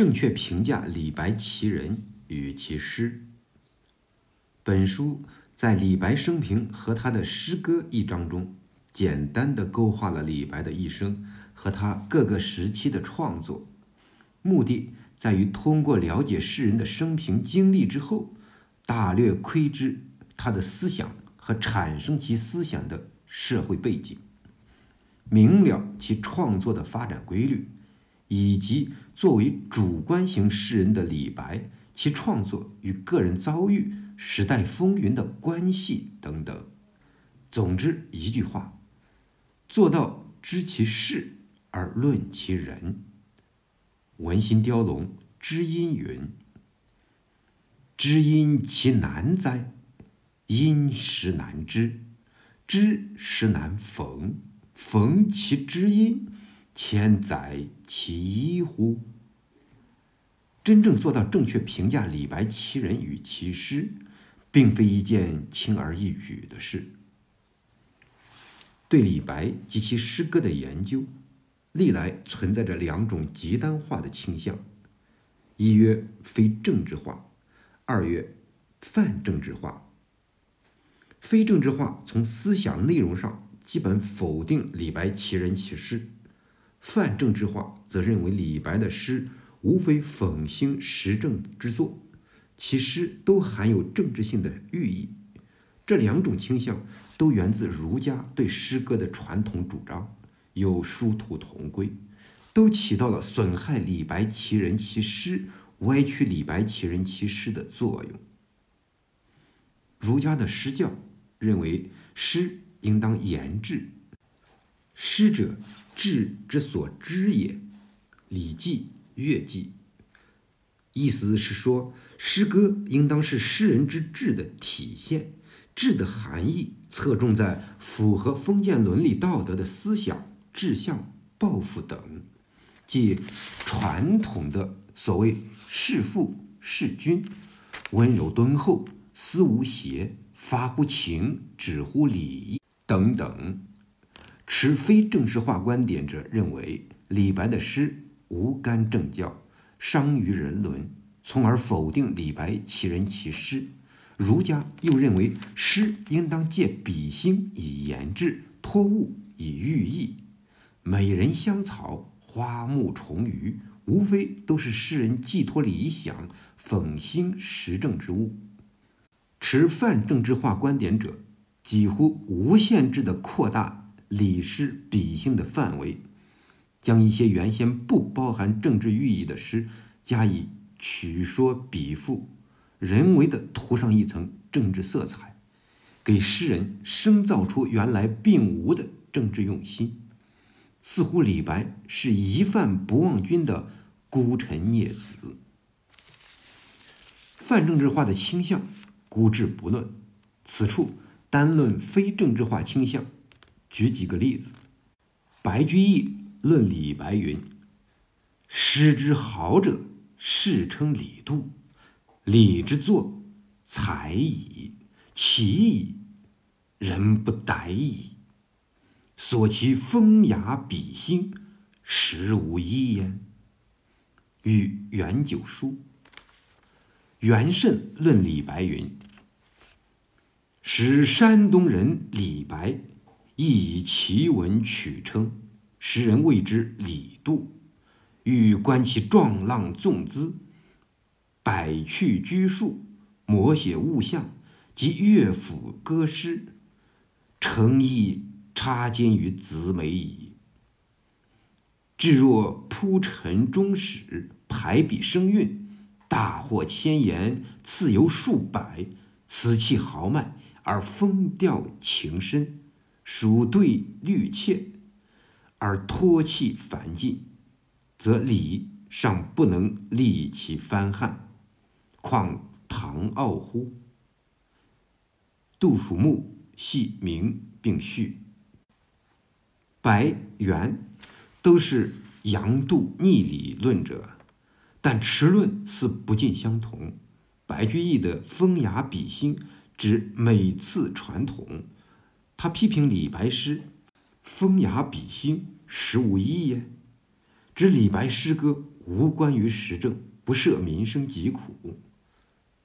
正确评价李白其人与其诗。本书在李白生平和他的诗歌一章中，简单的勾画了李白的一生和他各个时期的创作，目的在于通过了解诗人的生平经历之后，大略窥知他的思想和产生其思想的社会背景，明了其创作的发展规律，以及作为主观型诗人的李白，其创作与个人遭遇。时代风云的关系等等，总之一句话，做到知其事而论其人。文心雕龙知音云：“知音其难哉？因实难知，知实难逢。逢其知音，千载其一乎？”真正做到正确评价李白其人与其诗。并非一件轻而易举的事。对李白及其诗歌的研究，历来存在着两种极端化的倾向：一曰非政治化，二曰泛政治化。非政治化从思想内容上基本否定李白其人其事；泛政治化则认为李白的诗无非讽兴时政之作。其诗都含有政治性的寓意，这两种倾向都源自儒家对诗歌的传统主张，有殊途同归，都起到了损害李白其人其诗、歪曲李白其人其诗的作用。儒家的诗教认为诗应当言志，诗者志之所知也，《礼记·乐记》。意思是说，诗歌应当是诗人之志的体现，志的含义侧重在符合封建伦理道德的思想、志向、抱负等，即传统的所谓事父、事君，温柔敦厚，思无邪，发乎情，止乎礼等等。持非正式化观点者认为，李白的诗无干政教。伤于人伦，从而否定李白其人其诗。儒家又认为诗应当借比兴以言志，托物以寓意。美人香草，花木虫鱼，无非都是诗人寄托理想、讽兴时政之物。持泛政治化观点者，几乎无限制地扩大李诗比兴的范围。将一些原先不包含政治寓意的诗加以曲说比附，人为的涂上一层政治色彩，给诗人生造出原来并无的政治用心。似乎李白是一犯不忘君的孤臣孽子。泛政治化的倾向，孤置不论。此处单论非政治化倾向，举几个例子：白居易。论李白云：“诗之好者，世称李杜。李之作，才矣，奇矣，人不逮矣。所其风雅比兴，实无一焉。”与元九书。元慎论李白云：“使山东人李白，亦以奇文取称。”时人谓之李杜，欲观其壮浪纵姿，百趣居数，摹写物象及乐府歌诗，诚意插肩于子美矣。至若铺陈终始，排比声韵，大获千言，次游数百，此气豪迈而风调情深，属对律切。而托气繁尽，则礼尚不能立其翻汉，况唐傲乎？杜甫墓系名并序。白元都是杨杜逆理论者，但持论似不尽相同。白居易的风雅比兴指每次传统，他批评李白诗。风雅比兴，实无一焉。指李白诗歌无关于时政，不涉民生疾苦。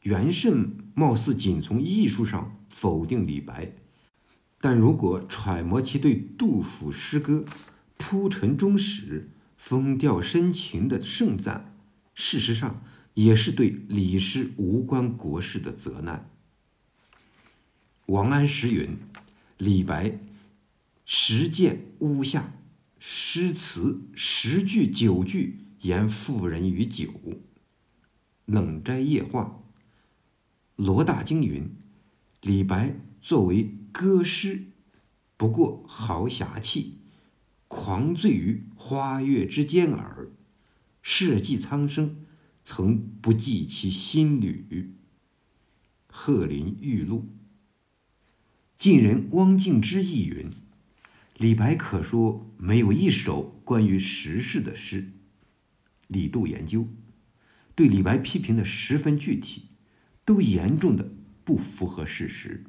元慎貌似仅从艺术上否定李白，但如果揣摩其对杜甫诗歌铺陈忠实、风调深情的盛赞，事实上也是对李诗无关国事的责难。王安石云：“李白实践巫下，诗词十句九句言妇人与酒。”冷斋夜话。罗大经云：“李白作为歌诗，不过豪侠气，狂醉于花月之间耳。社稷苍生，曾不计其心旅。”鹤林玉露。晋人汪敬之亦云：“李白可说没有一首关于时事的诗。”李杜研究对李白批评的十分具体。都严重的不符合事实。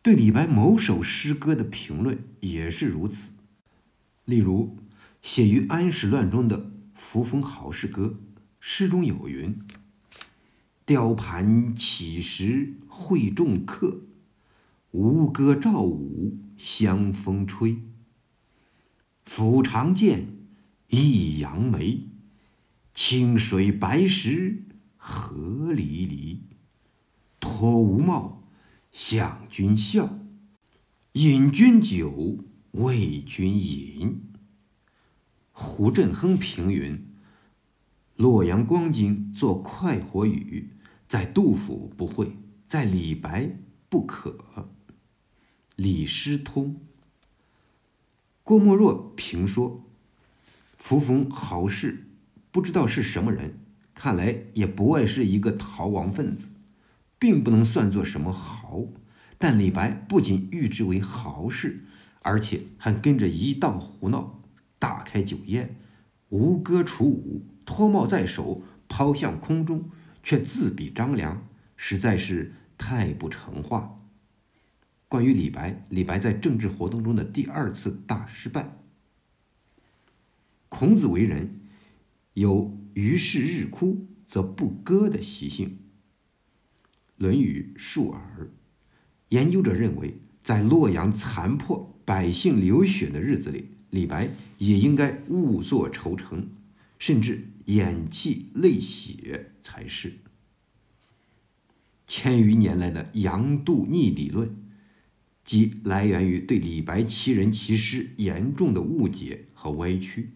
对李白某首诗歌的评论也是如此。例如，写于安史乱中的《扶风豪士歌》，诗中有云：“雕盘起时会众客，吴歌赵舞香风吹。抚长剑，一扬眉，清水白石。”何离离，脱吴帽，向君笑；饮君酒，为君饮。胡振亨评云：“洛阳光景作快活语，在杜甫不会，在李白不可。”李师通。郭沫若评说：“扶风豪士，不知道是什么人。”看来也不外是一个逃亡分子，并不能算作什么豪。但李白不仅誉之为豪士，而且还跟着一道胡闹，大开酒宴，吴歌楚舞，脱帽在手，抛向空中，却自比张良，实在是太不成话。关于李白，李白在政治活动中的第二次大失败。孔子为人。有于是日哭则不歌的习性，《论语·述而》研究者认为，在洛阳残破、百姓流血的日子里，李白也应该勿作愁城，甚至掩泣泪血才是。千余年来的杨度逆理论，即来源于对李白其人其诗严重的误解和歪曲。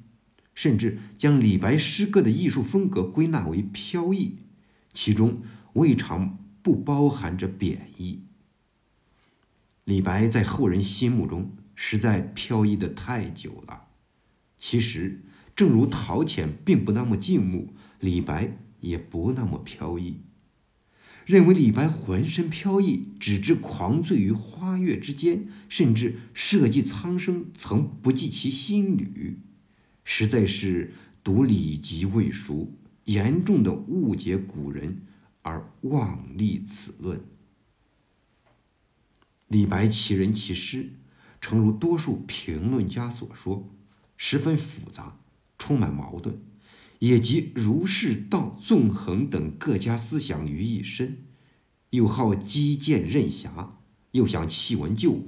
甚至将李白诗歌的艺术风格归纳为飘逸，其中未尝不包含着贬义。李白在后人心目中实在飘逸的太久了。其实，正如陶潜并不那么静穆，李白也不那么飘逸。认为李白浑身飘逸，只知狂醉于花月之间，甚至社稷苍生曾不计其心旅。实在是读礼籍未熟，严重的误解古人而妄立此论。李白其人其诗，诚如多数评论家所说，十分复杂，充满矛盾，也集儒释道纵横等各家思想于一身，又好击剑任侠，又想弃文就武，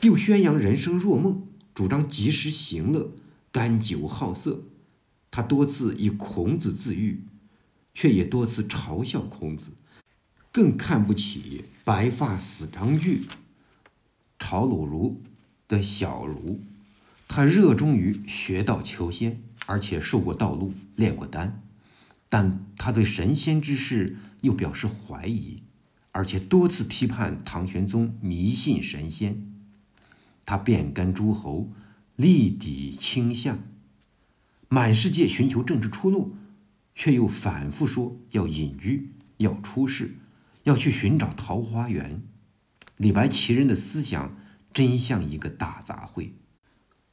又宣扬人生若梦，主张及时行乐。甘酒好色，他多次以孔子自喻，却也多次嘲笑孔子，更看不起白发死张句、曹鲁儒的小儒。他热衷于学道求仙，而且受过道路，炼过丹，但他对神仙之事又表示怀疑，而且多次批判唐玄宗迷信神仙。他遍干诸侯。力抵倾向，满世界寻求政治出路，却又反复说要隐居、要出世、要去寻找桃花源。李白其人的思想真像一个大杂烩，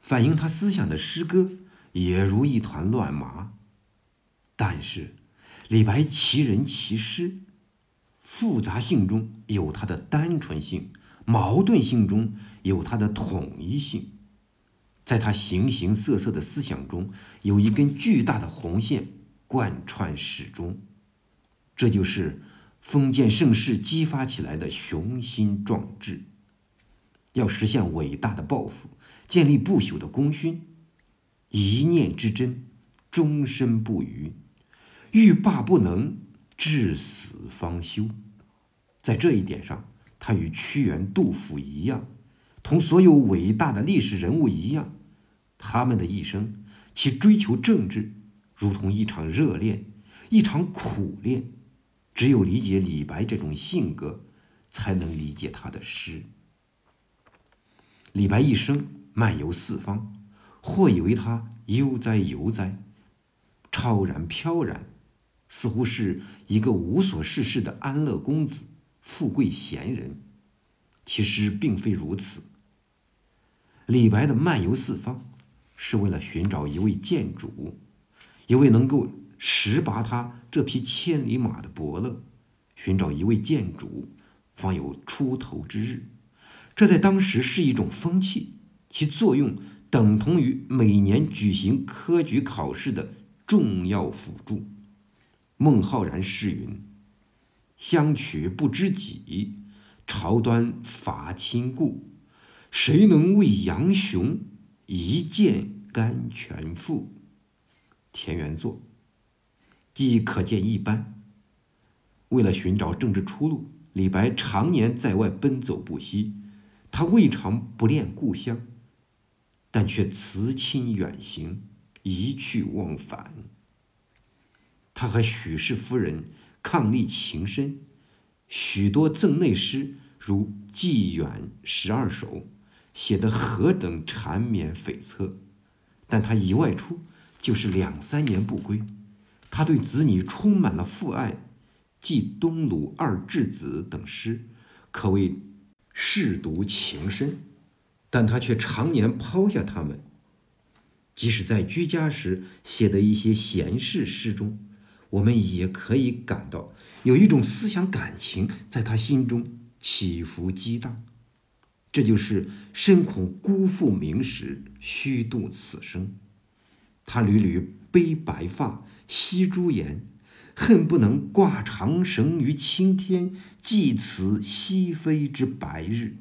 反映他思想的诗歌也如一团乱麻。但是，李白其人其诗，复杂性中有他的单纯性，矛盾性中有他的统一性。在他形形色色的思想中，有一根巨大的红线贯穿始终，这就是封建盛世激发起来的雄心壮志。要实现伟大的抱负，建立不朽的功勋，一念之真，终身不渝。欲罢不能，至死方休。在这一点上，他与屈原、杜甫一样，同所有伟大的历史人物一样。他们的一生，其追求政治，如同一场热恋，一场苦恋。只有理解李白这种性格，才能理解他的诗。李白一生漫游四方，或以为他悠哉游哉，超然飘然，似乎是一个无所事事的安乐公子、富贵闲人。其实并非如此。李白的漫游四方。是为了寻找一位剑主，一位能够识拔他这匹千里马的伯乐，寻找一位剑主，方有出头之日。这在当时是一种风气，其作用等同于每年举行科举考试的重要辅助。孟浩然诗云：“相取不知己，朝端伐亲故。谁能为杨雄？”一剑甘全负，田园作，既可见一斑。为了寻找政治出路，李白常年在外奔走不息。他未尝不恋故乡，但却辞亲远行，一去忘返。他和许氏夫人伉俪情深，许多赠内诗如《寄远十二首》。写得何等缠绵悱恻，但他一外出就是两三年不归。他对子女充满了父爱，记《东鲁二稚子》等诗，可谓舐犊情深。但他却常年抛下他们。即使在居家时写的一些闲适诗中，我们也可以感到有一种思想感情在他心中起伏激荡。这就是深恐辜负名时，虚度此生。他屡屡悲白发，惜朱颜，恨不能挂长绳于青天，寄此西飞之白日。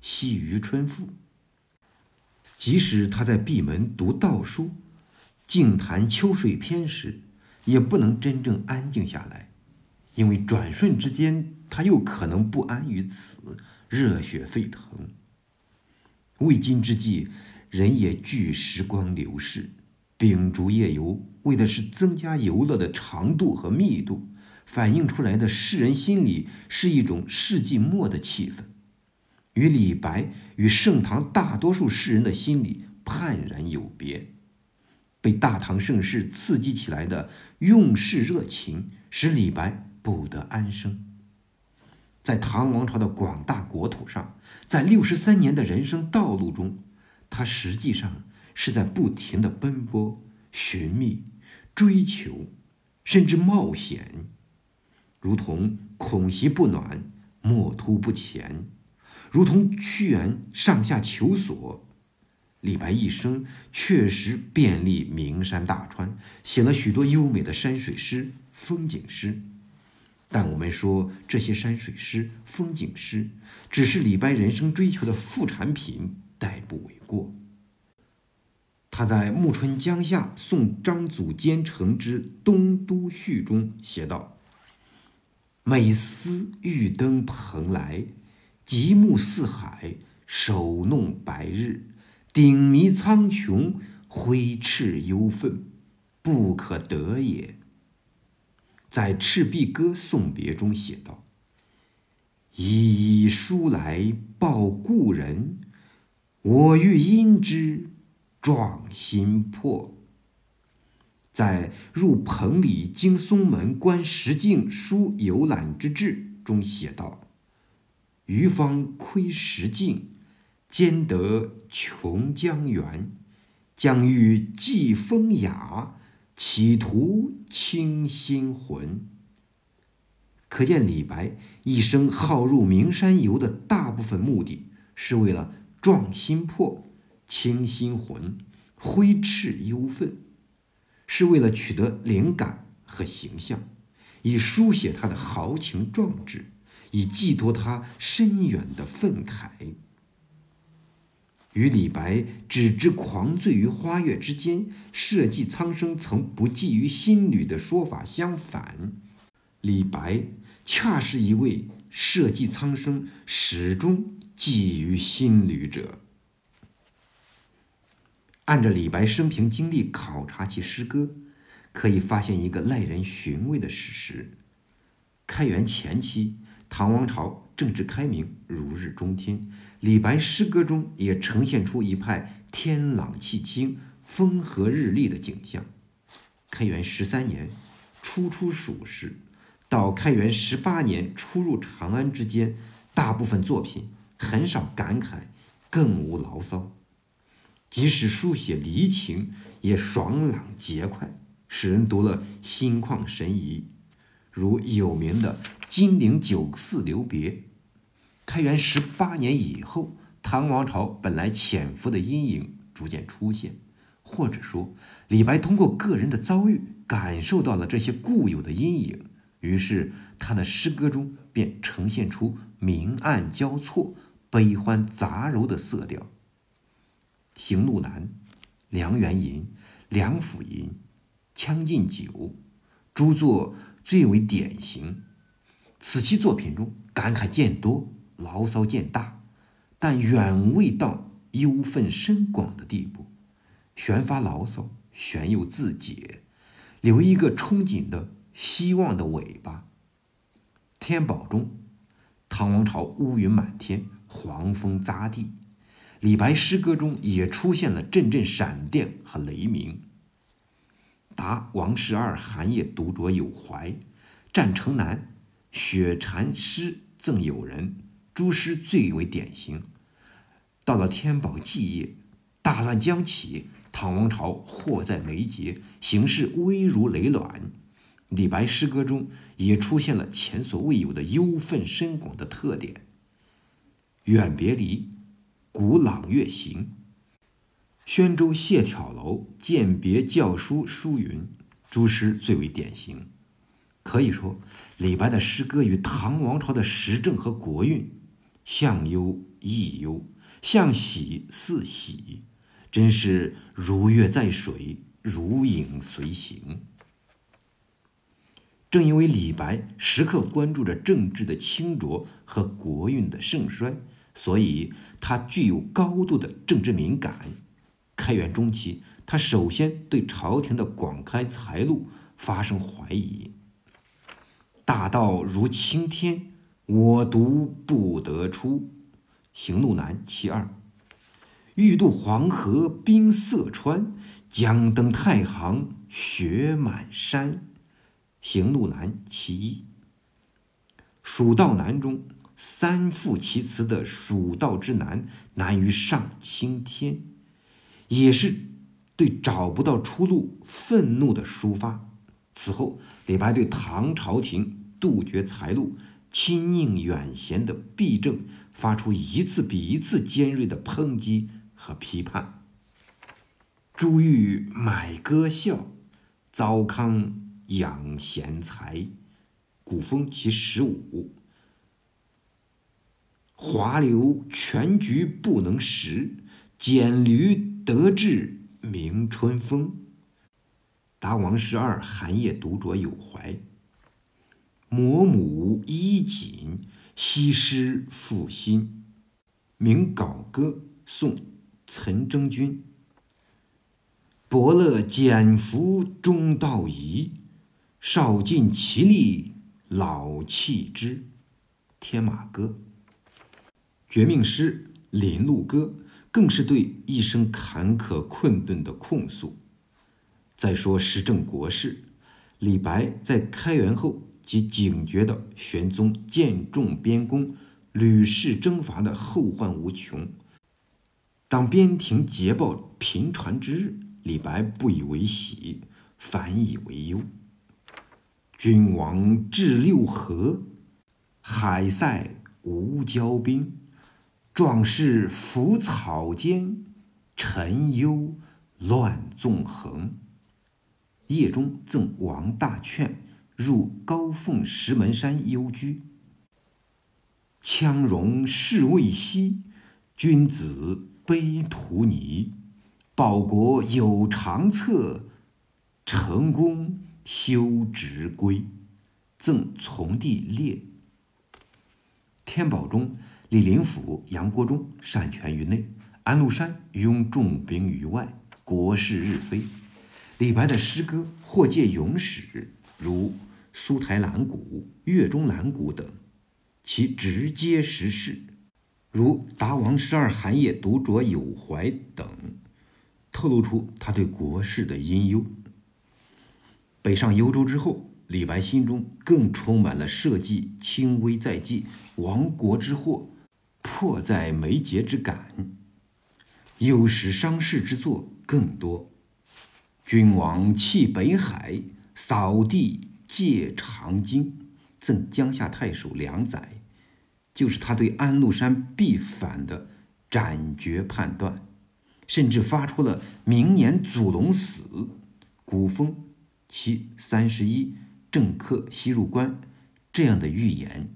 惜余春赋。即使他在闭门读道书，静谈秋水篇时，也不能真正安静下来，因为转瞬之间，他又可能不安于此。热血沸腾。为今之计，人也惧时光流逝，秉烛夜游，为的是增加游乐的长度和密度，反映出来的世人心里是一种世纪末的气氛，与李白与盛唐大多数诗人的心里判然有别。被大唐盛世刺激起来的用世热情，使李白不得安生。在唐王朝的广大国土上，在六十三年的人生道路中，他实际上是在不停的奔波、寻觅、追求，甚至冒险，如同恐袭不暖，莫突不前；如同屈原上下求索，李白一生确实遍历名山大川，写了许多优美的山水诗、风景诗。但我们说这些山水诗、风景诗，只是李白人生追求的副产品，代不为过。他在《暮春江夏送张祖坚城之东都序》中写道：“每思欲登蓬莱，极目四海，手弄白日，顶迷苍穹，挥斥忧愤，不可得也。”在《赤壁歌送别》中写道：“一书来报故人，我欲因之壮心魄。”在《入彭蠡经松门观石径书游览之志》中写道：“余方窥石径，兼得琼江源，将欲寄风雅。”企图清心魂。可见李白一生好入名山游的大部分目的是为了壮心魄，清心魂，挥斥忧愤，是为了取得灵感和形象，以书写他的豪情壮志，以寄托他深远的愤慨。与李白只知狂醉于花月之间，社稷苍生曾不寄于新侣的说法相反，李白恰是一位社稷苍生始终寄于新侣者。按照李白生平经历考察其诗歌，可以发现一个耐人寻味的事实：开元前期，唐王朝政治开明，如日中天。李白诗歌中也呈现出一派天朗气清、风和日丽的景象。开元十三年，初出蜀时，到开元十八年初入长安之间，大部分作品很少感慨，更无牢骚。即使书写离情，也爽朗节快，使人读了心旷神怡。如有名的《金陵酒肆留别》。开元十八年以后，唐王朝本来潜伏的阴影逐渐出现，或者说，李白通过个人的遭遇，感受到了这些固有的阴影，于是他的诗歌中便呈现出明暗交错、悲欢杂糅的色调。《行路难》《梁园吟》《梁甫吟》《将进酒》诸作最为典型。此期作品中感慨渐多，牢骚渐大，但远未到忧愤深广的地步。旋发牢骚，旋又自解，留一个憧憬的希望的尾巴。《天宝》中，唐王朝乌云满天，黄风匝地。李白诗歌中也出现了阵阵闪电和雷鸣。答王十二寒夜独酌有怀，战城南，雪禅师赠友人，诸诗最为典型。到了天宝祭夜，大乱将起，唐王朝迫在眉睫，形势危如累卵。李白诗歌中也出现了前所未有的忧愤深广的特点。远别离。古朗月行，宣州谢眺楼饯别校书书云，诸诗最为典型。可以说，李白的诗歌与唐王朝的时政和国运相忧亦忧，相喜似喜，真是如月在水，如影随形。正因为李白时刻关注着政治的清浊和国运的盛衰。所以，他具有高度的政治敏感。开元中期，他首先对朝廷的广开财路发生怀疑。大道如青天，我独不得出。行路难其二。欲渡黄河冰塞川，将登太行雪满山。行路难其一。蜀道难中。三复其词的蜀道之难，难于上青天，也是对找不到出路愤怒的抒发。此后，李白对唐朝廷杜绝财路、亲佞远贤的弊政，发出一次比一次尖锐的抨击和批判。珠玉买歌笑，糟糠养贤才。古风其十五。华流全局不能食，简驴得志明春风。答王十二寒夜独酌有怀。摩母衣锦，西施复心。名稿歌，宋，岑征君。伯乐减服中道仪，少尽其力老弃之。天马歌。绝命诗《林路歌》更是对一生坎坷困顿的控诉。再说时政国事，李白在开元后即警觉到玄宗渐重边功、屡试征伐的后患无穷。当边庭捷报频传之日，李白不以为喜，反以为忧。君王至六合，海塞无骄兵。壮士伏草间，沉幽乱纵横。夜中赠王大劝入高凤石门山幽居。羌戎士未息，君子悲荼泥。报国有长策，成功休职归。赠从弟烈。天宝中，李林甫、杨国忠擅权于内，安禄山拥重兵于外，国势日非。李白的诗歌或借咏史，如《苏台兰谷》《岳中兰谷》等，其直接时事，如《达王十二寒夜独酌有怀》等，透露出他对国事的阴忧。北上幽州之后。李白心中更充满了社稷倾危在即、亡国之祸迫在眉睫之感，忧时伤世之作更多。君王弃北海，扫地借长津，赠江夏太守梁载，就是他对安禄山必反的斩决判断，甚至发出了明年祖龙死，古风其三十一。政客西入关，这样的预言，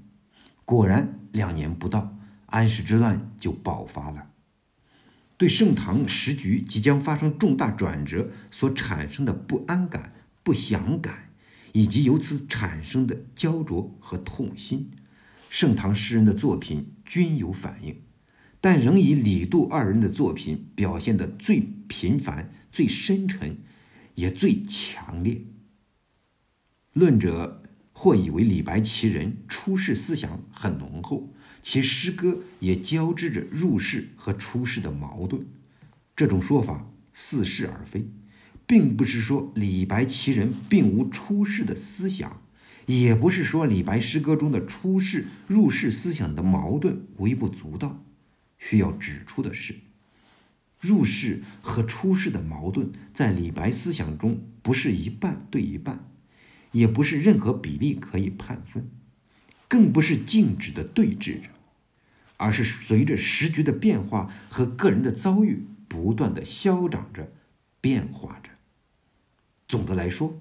果然两年不到，安史之乱就爆发了。对盛唐时局即将发生重大转折所产生的不安感、不祥感，以及由此产生的焦灼和痛心，盛唐诗人的作品均有反映，但仍以李杜二人的作品表现得最频繁、最深沉，也最强烈。论者或以为李白其人出世思想很浓厚，其诗歌也交织着入世和出世的矛盾。这种说法似是而非，并不是说李白其人并无出世的思想，也不是说李白诗歌中的出世入世思想的矛盾微不足道。需要指出的是，入世和出世的矛盾在李白思想中不是一半对一半。也不是任何比例可以判分，更不是静止的对峙着，而是随着时局的变化和个人的遭遇不断的消长着、变化着。总的来说，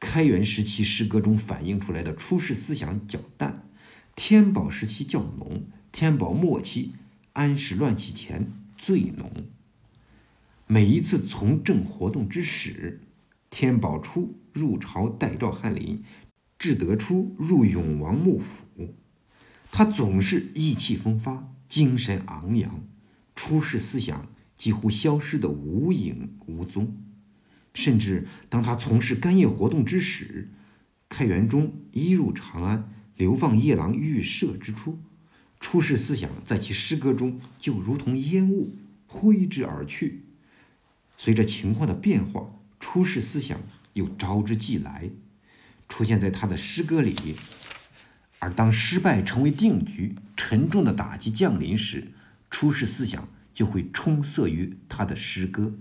开元时期诗歌中反映出来的出世思想较淡，天宝时期较浓，天宝末期、安史乱起前最浓。每一次从政活动之始。天宝初入朝代赵翰林，至德初入永王幕府，他总是意气风发，精神昂扬，出世思想几乎消失得无影无踪。甚至当他从事干业活动之时，开元中一入长安，流放夜郎预设之初，出世思想在其诗歌中就如同烟雾挥之而去。随着情况的变化。出世思想又招之即来，出现在他的诗歌里。而当失败成为定局，沉重的打击降临时，出世思想就会充塞于他的诗歌。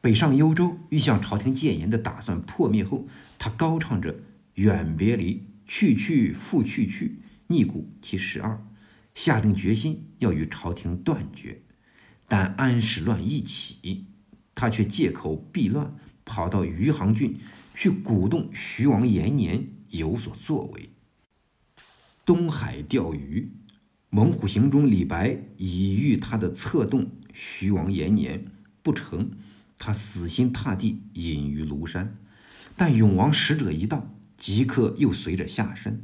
北上幽州，欲向朝廷谏言的打算破灭后，他高唱着“远别离，去去复去去，逆古其十二”，下定决心要与朝廷断绝。但安史乱一起。他却借口避乱，跑到余杭郡去鼓动徐王延年有所作为。东海钓鱼，《猛虎行》中李白已遇他的策动徐王延年不成，他死心塌地隐于庐山。但永王使者一到，即刻又随着下山。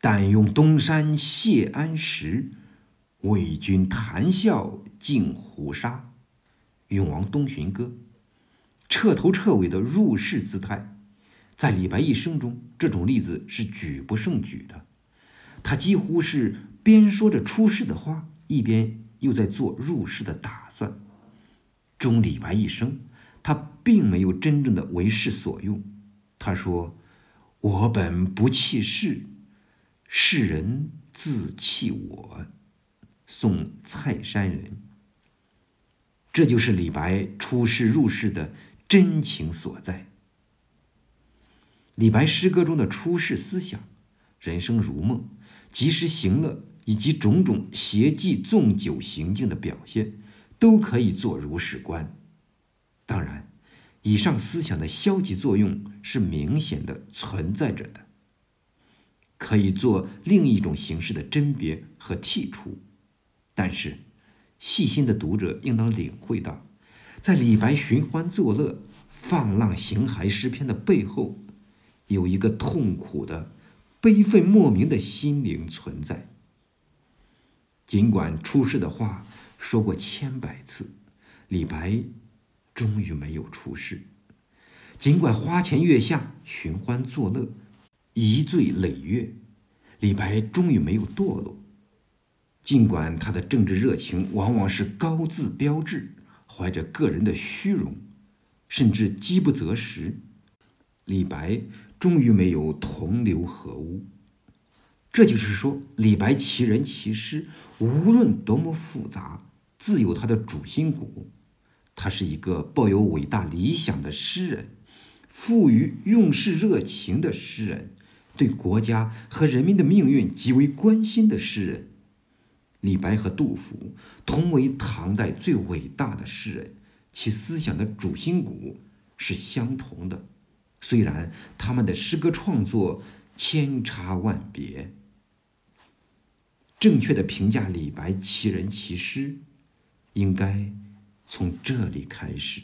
但用东山谢安石，为君谈笑尽虎沙。《永王东巡歌》，彻头彻尾的入世姿态，在李白一生中，这种例子是举不胜举的。他几乎是边说着出世的话，一边又在做入世的打算。终李白一生，他并没有真正的为世所用。他说：“我本不弃世，世人自弃我。”宋蔡山人。这就是李白出世入世的真情所在。李白诗歌中的出世思想、人生如梦、及时行乐以及种种邪计纵酒行径的表现，都可以做如是观。当然，以上思想的消极作用是明显的存在着的，可以做另一种形式的甄别和剔除。但是，细心的读者应当领会到，在李白寻欢作乐、放浪形骸诗篇的背后，有一个痛苦的、悲愤莫名的心灵存在。尽管出世的话说过千百次，李白终于没有出世；尽管花前月下寻欢作乐，一醉累月，李白终于没有堕落。尽管他的政治热情往往是高自标志，怀着个人的虚荣，甚至饥不择食，李白终于没有同流合污。这就是说，李白其人其诗，无论多么复杂，自有他的主心骨。他是一个抱有伟大理想的诗人，富于用世热情的诗人，对国家和人民的命运极为关心的诗人。李白和杜甫同为唐代最伟大的诗人，其思想的主心骨是相同的，虽然他们的诗歌创作千差万别。正确的评价李白其人其诗，应该从这里开始。